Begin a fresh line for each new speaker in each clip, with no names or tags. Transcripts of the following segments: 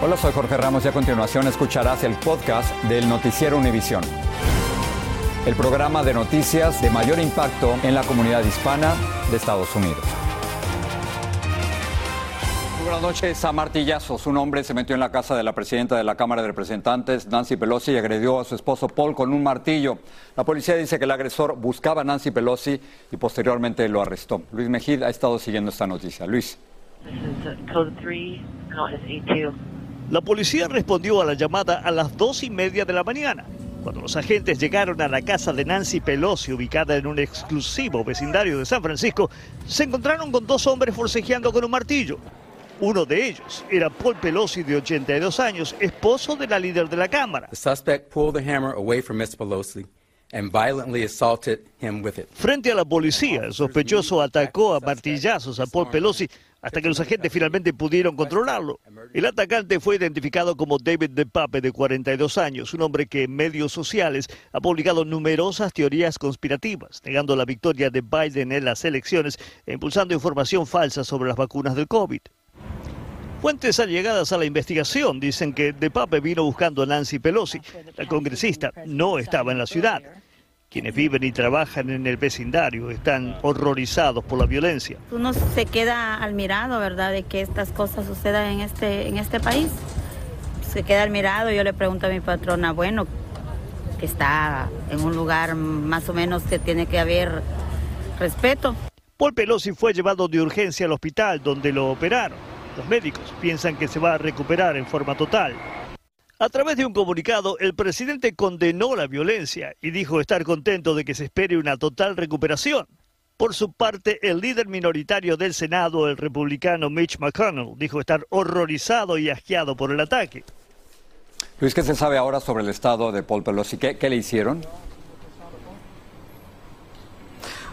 Hola, soy Jorge Ramos y a continuación escucharás el podcast del Noticiero Univisión. El programa de noticias de mayor impacto en la comunidad hispana de Estados Unidos. buenas noches. A martillazos, un hombre se metió en la casa de la presidenta de la Cámara de Representantes, Nancy Pelosi, y agredió a su esposo Paul con un martillo. La policía dice que el agresor buscaba a Nancy Pelosi y posteriormente lo arrestó. Luis Mejid ha estado siguiendo esta noticia. Luis.
La policía respondió a la llamada a las dos y media de la mañana. Cuando los agentes llegaron a la casa de Nancy Pelosi, ubicada en un exclusivo vecindario de San Francisco, se encontraron con dos hombres forcejeando con un martillo. Uno de ellos era Paul Pelosi, de 82 años, esposo de la líder de la Cámara. Frente a la policía, el sospechoso atacó a martillazos a Paul Pelosi hasta que los agentes finalmente pudieron controlarlo. El atacante fue identificado como David DePape, de 42 años, un hombre que en medios sociales ha publicado numerosas teorías conspirativas, negando la victoria de Biden en las elecciones e impulsando información falsa sobre las vacunas del COVID. Fuentes allegadas a la investigación dicen que DePape vino buscando a Nancy Pelosi. La congresista no estaba en la ciudad. Quienes viven y trabajan en el vecindario están horrorizados por la violencia.
Uno se queda al mirado, ¿verdad?, de que estas cosas sucedan en este, en este país. Se queda al mirado. Yo le pregunto a mi patrona, bueno, que está en un lugar más o menos que tiene que haber respeto.
Paul Pelosi fue llevado de urgencia al hospital donde lo operaron. Los médicos piensan que se va a recuperar en forma total. A través de un comunicado, el presidente condenó la violencia y dijo estar contento de que se espere una total recuperación. Por su parte, el líder minoritario del Senado, el republicano Mitch McConnell, dijo estar horrorizado y asqueado por el ataque.
Luis, ¿qué se sabe ahora sobre el estado de Paul Pelosi? qué le hicieron?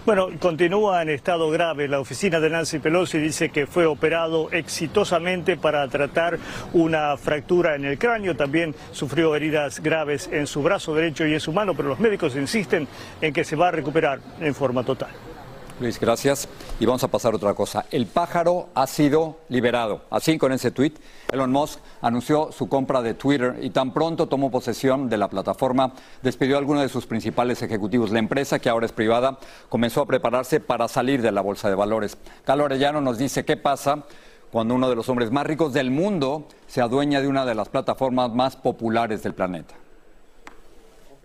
Bueno, continúa en estado grave. La oficina de Nancy Pelosi dice que fue operado exitosamente para tratar una fractura en el cráneo. También sufrió heridas graves en su brazo derecho y en su mano, pero los médicos insisten en que se va a recuperar en forma total.
Luis, gracias. Y vamos a pasar otra cosa. El pájaro ha sido liberado. Así con ese tuit, Elon Musk anunció su compra de Twitter y tan pronto tomó posesión de la plataforma, despidió a algunos de sus principales ejecutivos. La empresa, que ahora es privada, comenzó a prepararse para salir de la bolsa de valores. Carlos Orellano nos dice qué pasa cuando uno de los hombres más ricos del mundo se adueña de una de las plataformas más populares del planeta.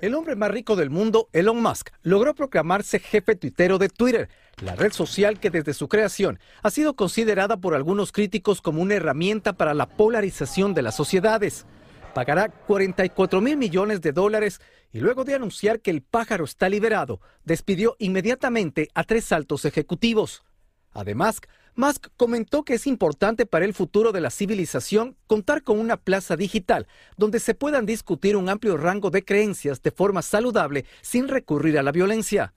El hombre más rico del mundo, Elon Musk, logró proclamarse jefe tuitero de Twitter, la red social que desde su creación ha sido considerada por algunos críticos como una herramienta para la polarización de las sociedades. Pagará 44 mil millones de dólares y luego de anunciar que el pájaro está liberado, despidió inmediatamente a tres altos ejecutivos. Además, Musk comentó que es importante para el futuro de la civilización contar con una plaza digital donde se puedan discutir un amplio rango de creencias de forma saludable sin recurrir a la violencia.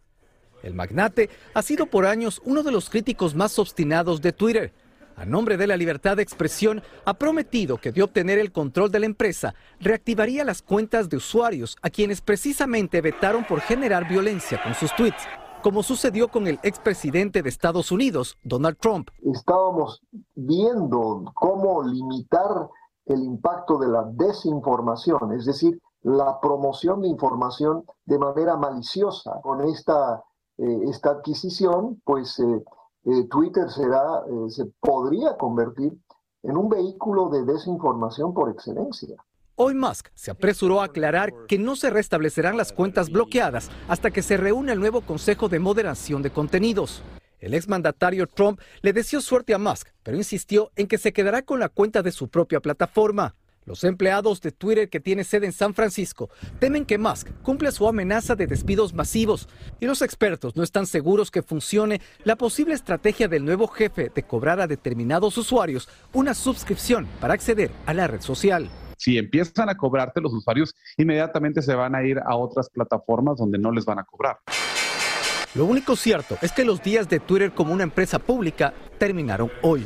El magnate ha sido por años uno de los críticos más obstinados de Twitter. A nombre de la libertad de expresión, ha prometido que de obtener el control de la empresa, reactivaría las cuentas de usuarios a quienes precisamente vetaron por generar violencia con sus tweets como sucedió con el expresidente de Estados Unidos, Donald Trump.
Estábamos viendo cómo limitar el impacto de la desinformación, es decir, la promoción de información de manera maliciosa. Con esta, eh, esta adquisición, pues eh, eh, Twitter será, se podría convertir en un vehículo de desinformación por excelencia.
Hoy Musk se apresuró a aclarar que no se restablecerán las cuentas bloqueadas hasta que se reúna el nuevo Consejo de Moderación de Contenidos. El exmandatario Trump le deseó suerte a Musk, pero insistió en que se quedará con la cuenta de su propia plataforma. Los empleados de Twitter que tiene sede en San Francisco temen que Musk cumpla su amenaza de despidos masivos y los expertos no están seguros que funcione la posible estrategia del nuevo jefe de cobrar a determinados usuarios una suscripción para acceder a la red social
si empiezan a cobrarte, los usuarios inmediatamente se van a ir a otras plataformas donde no les van a cobrar.
Lo único cierto es que los días de Twitter como una empresa pública terminaron hoy.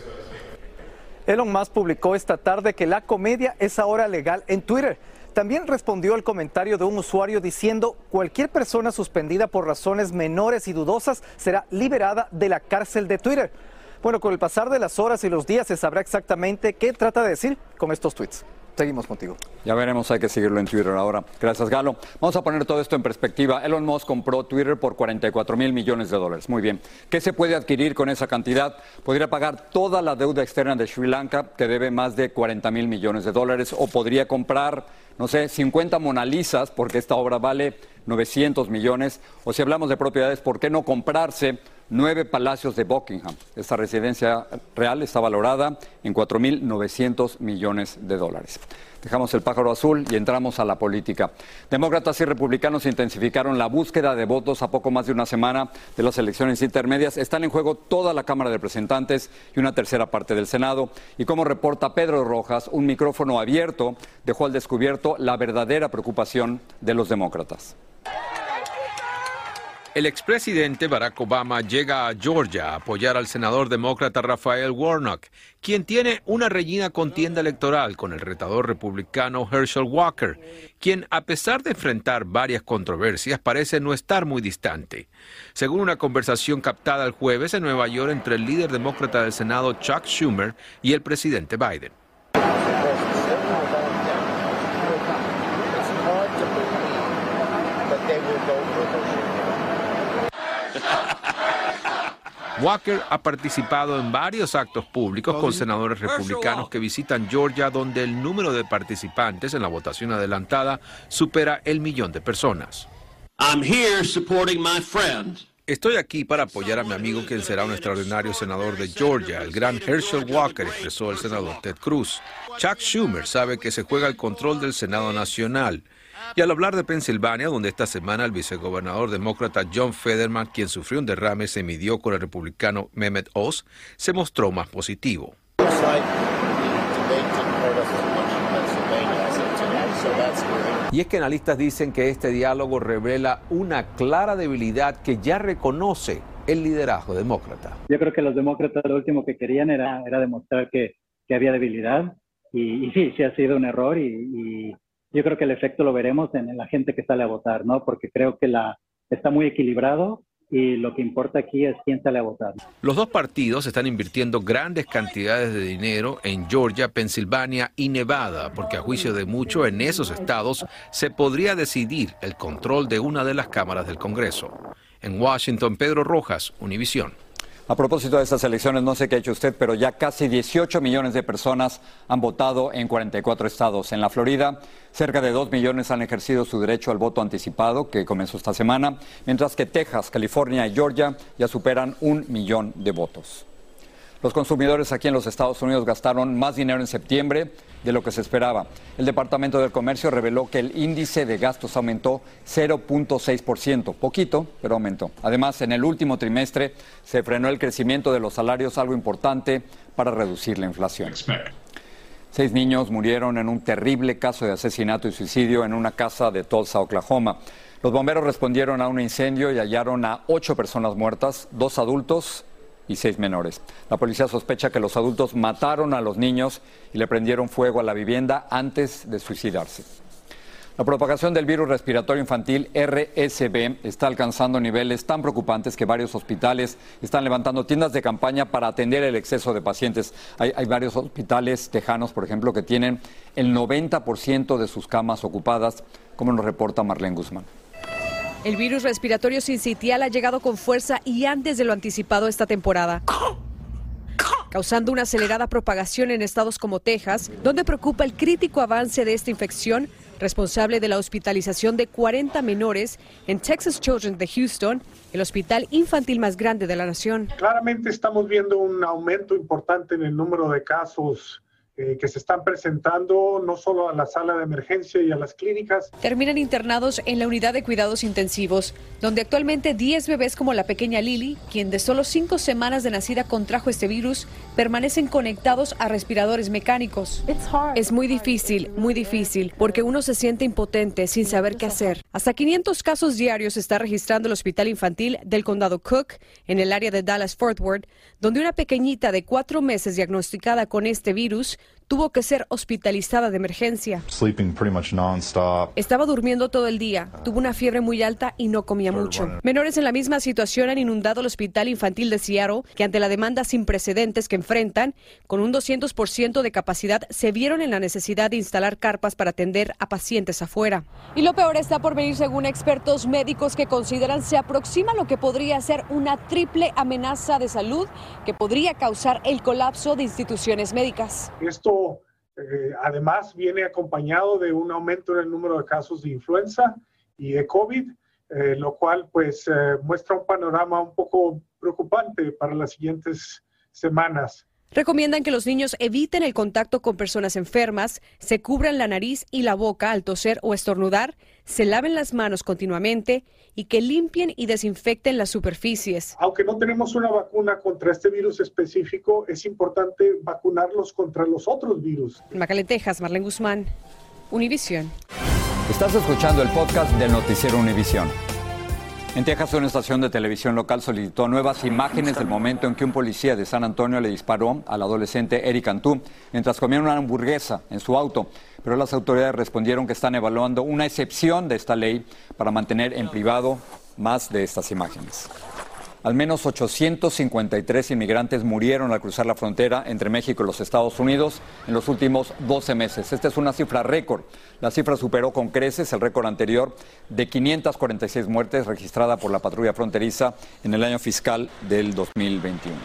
Elon Musk publicó esta tarde que la comedia es ahora legal en Twitter. También respondió al comentario de un usuario diciendo cualquier persona suspendida por razones menores y dudosas será liberada de la cárcel de Twitter. Bueno, con el pasar de las horas y los días se sabrá exactamente qué trata de decir con estos tweets. Seguimos contigo.
Ya veremos, hay que seguirlo en Twitter ahora. Gracias, Galo. Vamos a poner todo esto en perspectiva. Elon Musk compró Twitter por 44 mil millones de dólares. Muy bien. ¿Qué se puede adquirir con esa cantidad? Podría pagar toda la deuda externa de Sri Lanka, que debe más de 40 mil millones de dólares, o podría comprar, no sé, 50 Mona Lisas, porque esta obra vale 900 millones. O si hablamos de propiedades, ¿por qué no comprarse? Nueve palacios de Buckingham. Esta residencia real está valorada en 4.900 millones de dólares. Dejamos el pájaro azul y entramos a la política. Demócratas y republicanos intensificaron la búsqueda de votos a poco más de una semana de las elecciones intermedias. Están en juego toda la Cámara de Representantes y una tercera parte del Senado. Y como reporta Pedro Rojas, un micrófono abierto dejó al descubierto la verdadera preocupación de los demócratas.
El expresidente Barack Obama llega a Georgia a apoyar al senador demócrata Rafael Warnock, quien tiene una reñida contienda electoral con el retador republicano Herschel Walker, quien a pesar de enfrentar varias controversias parece no estar muy distante. Según una conversación captada el jueves en Nueva York entre el líder demócrata del Senado Chuck Schumer y el presidente Biden. Walker ha participado en varios actos públicos con senadores republicanos que visitan Georgia, donde el número de participantes en la votación adelantada supera el millón de personas. Estoy aquí para apoyar a mi amigo quien será un extraordinario senador de Georgia, el gran Herschel Walker, expresó el senador Ted Cruz. Chuck Schumer sabe que se juega el control del Senado Nacional. Y al hablar de Pensilvania, donde esta semana el vicegobernador demócrata John Federman, quien sufrió un derrame, se midió con el republicano Mehmet Oz, se mostró más positivo. Y es que analistas dicen que este diálogo revela una clara debilidad que ya reconoce el liderazgo demócrata.
Yo creo que los demócratas lo último que querían era, era demostrar que, que había debilidad y, sí, sí ha sido un error y, yo creo que el efecto lo veremos en, la gente que sale a votar, ¿no? Porque creo que la, está muy equilibrado y lo que importa aquí es quién sale a votar.
Los dos partidos están invirtiendo grandes cantidades de dinero en Georgia, Pensilvania y Nevada, porque a juicio de muchos en esos estados se podría decidir el control de una de las cámaras del Congreso. En Washington, Pedro Rojas, Univisión.
A propósito de estas elecciones, no sé qué ha hecho usted, pero ya casi 18 millones de personas han votado en 44 estados. En la Florida, cerca de 2 millones han ejercido su derecho al voto anticipado, que comenzó esta semana, mientras que Texas, California y Georgia ya superan un millón de votos. Los consumidores aquí en los Estados Unidos gastaron más dinero en septiembre de lo que se esperaba. El Departamento del Comercio reveló que el índice de gastos aumentó 0.6%, poquito, pero aumentó. Además, en el último trimestre se frenó el crecimiento de los salarios, algo importante para reducir la inflación. Seis niños murieron en un terrible caso de asesinato y suicidio en una casa de Tulsa, Oklahoma. Los bomberos respondieron a un incendio y hallaron a ocho personas muertas, dos adultos y seis menores. La policía sospecha que los adultos mataron a los niños y le prendieron fuego a la vivienda antes de suicidarse. La propagación del virus respiratorio infantil RSV está alcanzando niveles tan preocupantes que varios hospitales están levantando tiendas de campaña para atender el exceso de pacientes. Hay, hay varios hospitales tejanos, por ejemplo, que tienen el 90% de sus camas ocupadas, como nos reporta Marlene Guzmán.
El virus respiratorio sincitial ha llegado con fuerza y antes de lo anticipado esta temporada causando una acelerada propagación en estados como Texas, donde preocupa el crítico avance de esta infección, responsable de la hospitalización de 40 menores en Texas Children de Houston, el hospital infantil más grande de la nación.
Claramente estamos viendo un aumento importante en el número de casos eh, que se están presentando no solo a la sala de emergencia y a las clínicas.
Terminan internados en la unidad de cuidados intensivos, donde actualmente 10 bebés como la pequeña Lily, quien de solo 5 semanas de nacida contrajo este virus, permanecen conectados a respiradores mecánicos. Es muy difícil, muy difícil, porque uno se siente impotente sin saber qué hacer. Hasta 500 casos diarios se está registrando el Hospital Infantil del Condado Cook, en el área de Dallas-Fort Worth, donde una pequeñita de cuatro meses diagnosticada con este virus tuvo que ser hospitalizada de emergencia. Estaba durmiendo todo el día, tuvo una fiebre muy alta y no comía mucho. Menores en la misma situación han inundado el Hospital Infantil de Seattle, que ante la demanda sin precedentes que enfrentan, con un 200% de capacidad, se vieron en la necesidad de instalar carpas para atender a pacientes afuera. Y lo peor está por venir según expertos médicos que consideran se aproxima lo que podría ser una triple amenaza de salud que podría causar el colapso de instituciones médicas.
Esto eh, además viene acompañado de un aumento en el número de casos de influenza y de COVID, eh, lo cual pues eh, muestra un panorama un poco preocupante para las siguientes semanas.
Recomiendan que los niños eviten el contacto con personas enfermas, se cubran la nariz y la boca al toser o estornudar, se laven las manos continuamente y que limpien y desinfecten las superficies.
Aunque no tenemos una vacuna contra este virus específico, es importante vacunarlos contra los otros virus.
En Macalén, Texas, Marlene Guzmán, Univisión.
Estás escuchando el podcast del noticiero Univisión. En Texas, una estación de televisión local solicitó nuevas imágenes del momento en que un policía de San Antonio le disparó al adolescente Eric Cantú mientras comía una hamburguesa en su auto. Pero las autoridades respondieron que están evaluando una excepción de esta ley para mantener en privado más de estas imágenes. Al menos 853 inmigrantes murieron al cruzar la frontera entre México y los Estados Unidos en los últimos 12 meses. Esta es una cifra récord. La cifra superó con creces el récord anterior de 546 muertes registrada por la patrulla fronteriza en el año fiscal del 2021.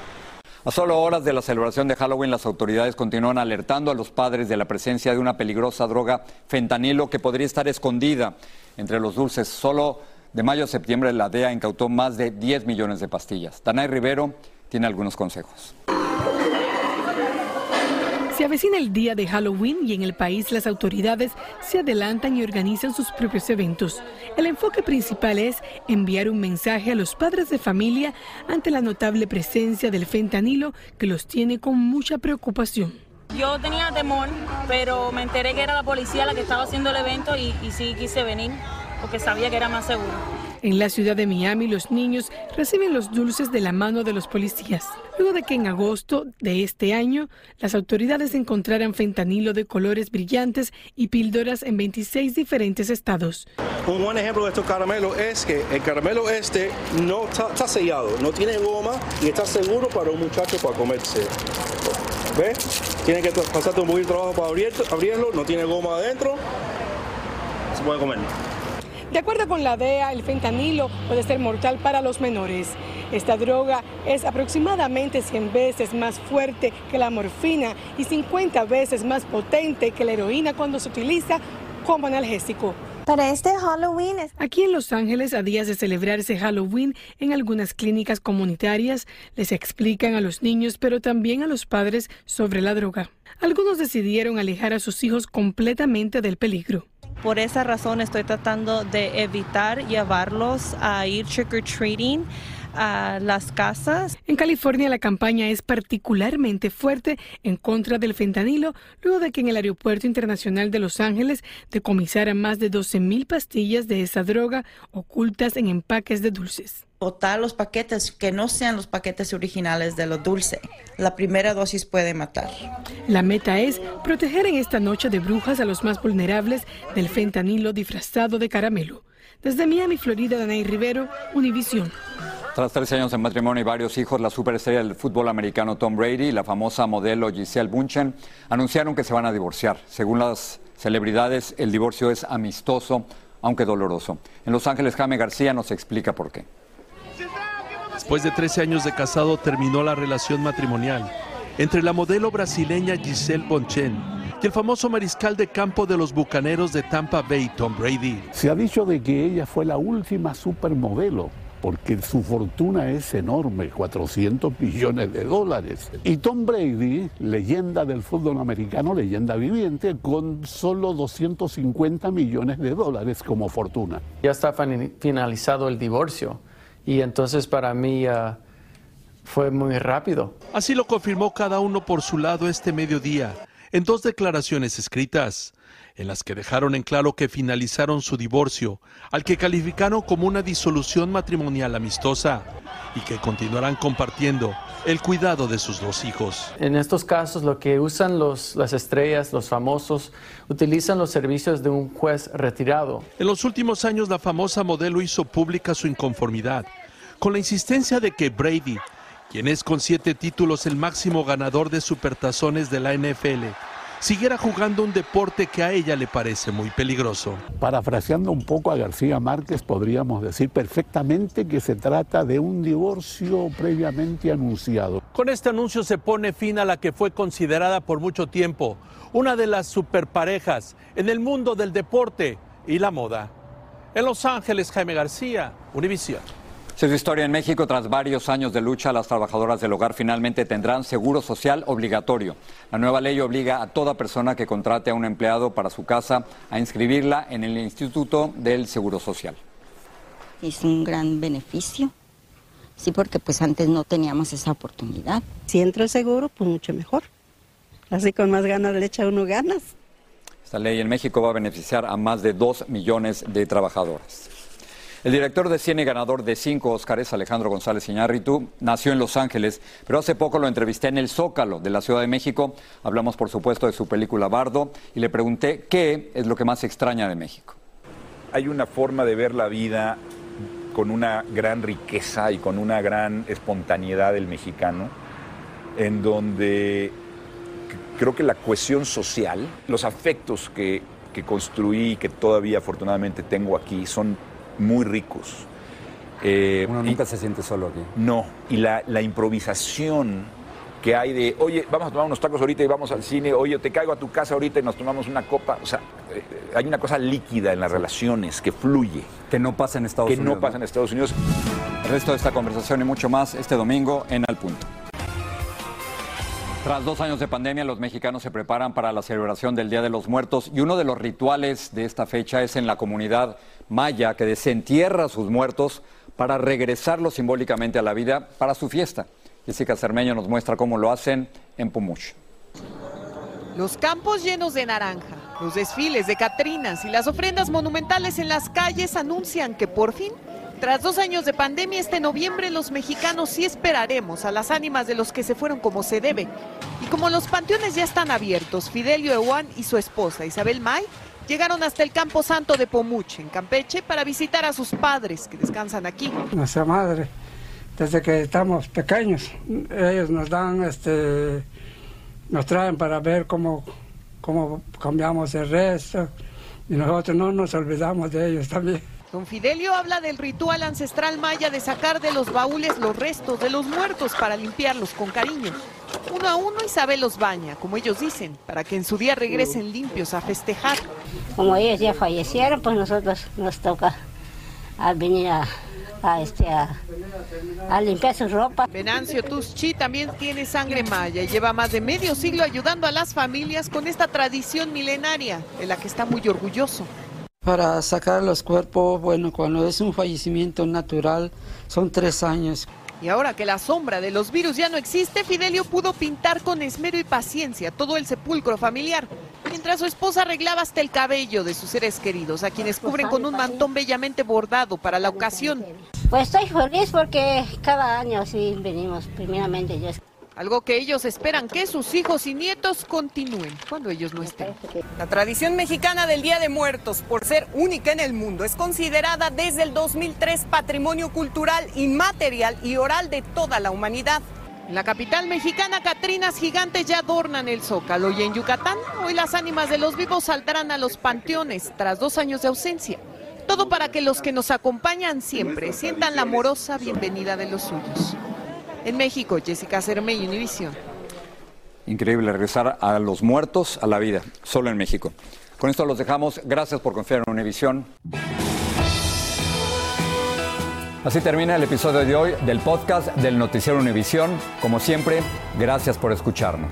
A solo horas de la celebración de Halloween, las autoridades continúan alertando a los padres de la presencia de una peligrosa droga fentanilo que podría estar escondida entre los dulces. Solo de mayo a septiembre, la DEA incautó más de 10 millones de pastillas. Danay Rivero tiene algunos consejos.
Se avecina el día de Halloween y en el país las autoridades se adelantan y organizan sus propios eventos. El enfoque principal es enviar un mensaje a los padres de familia ante la notable presencia del fentanilo que los tiene con mucha preocupación.
Yo tenía temor, pero me enteré que era la policía la que estaba haciendo el evento y, y sí quise venir porque sabía que era más seguro.
En la ciudad de Miami, los niños reciben los dulces de la mano de los policías, luego de que en agosto de este año las autoridades encontraran fentanilo de colores brillantes y píldoras en 26 diferentes estados.
Un buen ejemplo de estos caramelos es que el caramelo este no está, sellado, no tiene goma y está seguro para un muchacho para comerse. ¿Ves? Tiene que pasarte un poquito de trabajo para abrirlo, no tiene goma adentro, se puede comer.
De acuerdo con la DEA, el fentanilo puede ser mortal para los menores. Esta droga es aproximadamente 100 veces más fuerte que la morfina y 50 veces más potente que la heroína cuando se utiliza como analgésico.
Para este Halloween.
Aquí en Los Ángeles, a días de celebrarse Halloween, en algunas clínicas comunitarias les explican a los niños, pero también a los padres sobre la droga. Algunos decidieron alejar a sus hijos completamente del peligro.
Por esa razón estoy tratando de evitar llevarlos a ir trick or treating a las casas.
En California la campaña es particularmente fuerte en contra del fentanilo, luego de que en el Aeropuerto Internacional de Los Ángeles decomisaran más de 12 mil pastillas de esa droga ocultas en empaques de dulces
botar los paquetes que no sean los paquetes originales de lo dulce. La primera dosis puede matar.
La meta es proteger en esta noche de brujas a los más vulnerables del fentanilo disfrazado de caramelo. Desde Miami, Florida, Danay Rivero, Univisión.
Tras tres años de matrimonio y varios hijos, la superestrella del fútbol americano Tom Brady y la famosa modelo Giselle Bunchen anunciaron que se van a divorciar. Según las celebridades, el divorcio es amistoso, aunque doloroso. En Los Ángeles, Jaime García nos explica por qué.
Después de 13 años de casado terminó la relación matrimonial entre la modelo brasileña Giselle Bonchen y el famoso mariscal de campo de los Bucaneros de Tampa Bay, Tom Brady.
Se ha dicho de que ella fue la última supermodelo porque su fortuna es enorme, 400 millones de dólares. Y Tom Brady, leyenda del fútbol americano, leyenda viviente, con solo 250 millones de dólares como fortuna.
Ya está finalizado el divorcio y entonces para mí ah, fue muy rápido.
Así lo confirmó cada uno por su lado este mediodía, en dos declaraciones escritas, en las que dejaron en claro que finalizaron su divorcio, al que calificaron como una disolución matrimonial amistosa, y que continuarán compartiendo el cuidado de sus dos hijos.
En estos casos, lo que usan los, las estrellas, los famosos, utilizan los servicios de un juez retirado.
En los últimos años, la famosa modelo hizo pública su inconformidad, con la insistencia de que Brady, quien es con siete títulos el máximo ganador de supertazones de la NFL, siguiera jugando un deporte que a ella le parece muy peligroso.
Parafraseando un poco a García Márquez, podríamos decir perfectamente que se trata de un divorcio previamente anunciado.
Con este anuncio se pone fin a la que fue considerada por mucho tiempo una de las superparejas en el mundo del deporte y la moda. En Los Ángeles, Jaime García, Univisión.
Si su historia en México, tras varios años de lucha, las trabajadoras del hogar finalmente tendrán seguro social obligatorio. La nueva ley obliga a toda persona que contrate a un empleado para su casa a inscribirla en el Instituto del Seguro Social.
Es un gran beneficio, sí, porque pues antes no teníamos esa oportunidad.
Si entra el seguro, pues mucho mejor. Así con más ganas le echa uno ganas.
Esta ley en México va a beneficiar a más de dos millones de trabajadoras. El director de cine ganador de cinco Óscares, Alejandro González Iñárritu, nació en Los Ángeles, pero hace poco lo entrevisté en el Zócalo de la Ciudad de México. Hablamos, por supuesto, de su película Bardo y le pregunté qué es lo que más extraña de México.
Hay una forma de ver la vida con una gran riqueza y con una gran espontaneidad del mexicano, en donde creo que la cohesión social, los afectos que, que construí y que todavía afortunadamente tengo aquí son muy ricos.
Eh, Uno nunca se siente solo aquí.
No, y la, la, improvisación que hay de, oye, vamos a tomar unos tacos ahorita y vamos al cine, oye, te caigo a tu casa ahorita y nos tomamos una copa. O sea, eh, hay una cosa líquida en las relaciones que fluye.
Que no pasa en Estados
que
Unidos.
Que no pasa en Estados Unidos.
El resto de esta conversación y mucho más este domingo en Al Punto. Tras dos años de pandemia, los mexicanos se preparan para la celebración del Día de los Muertos y uno de los rituales de esta fecha es en la comunidad maya que desentierra a sus muertos para regresarlos simbólicamente a la vida para su fiesta. Jessica Cermeño nos muestra cómo lo hacen en Pumuch.
Los campos llenos de naranja, los desfiles de Catrinas y las ofrendas monumentales en las calles anuncian que por fin tras dos años de pandemia, este noviembre los mexicanos sí esperaremos a las ánimas de los que se fueron como se debe. Y como los panteones ya están abiertos, Fidelio Ewan y su esposa Isabel May llegaron hasta el Campo Santo de Pomuche, en Campeche, para visitar a sus padres que descansan aquí.
Nuestra madre, desde que estamos pequeños, ellos nos dan, este, nos traen para ver cómo, cómo cambiamos el resto y nosotros no nos olvidamos de ellos también.
Don Fidelio habla del ritual ancestral maya de sacar de los baúles los restos de los muertos para limpiarlos con cariño. Uno a uno Isabel los baña, como ellos dicen, para que en su día regresen limpios a festejar.
Como ellos ya fallecieron, pues nosotros nos toca a venir a, a, este, a, a limpiar su ropa.
Venancio Tuschi también tiene sangre maya y lleva más de medio siglo ayudando a las familias con esta tradición milenaria, de la que está muy orgulloso.
Para sacar los cuerpos, bueno, cuando es un fallecimiento natural, son tres años.
Y ahora que la sombra de los virus ya no existe, Fidelio pudo pintar con esmero y paciencia todo el sepulcro familiar, mientras su esposa arreglaba hasta el cabello de sus seres queridos, a quienes cubren con un mantón bellamente bordado para la ocasión.
Pues estoy feliz porque cada año sí venimos, primeramente Dios.
Algo que ellos esperan que sus hijos y nietos continúen cuando ellos no estén. La tradición mexicana del Día de Muertos, por ser única en el mundo, es considerada desde el 2003 patrimonio cultural inmaterial y oral de toda la humanidad. En la capital mexicana, Catrinas gigantes ya adornan el zócalo y en Yucatán, hoy las ánimas de los vivos saldrán a los panteones tras dos años de ausencia. Todo para que los que nos acompañan siempre sientan la amorosa bienvenida de los suyos. En México, Jessica Cermeño, Univisión.
Increíble regresar a los muertos a la vida, solo en México. Con esto los dejamos. Gracias por confiar en Univisión. Así termina el episodio de hoy del podcast del Noticiero Univisión. Como siempre, gracias por escucharnos.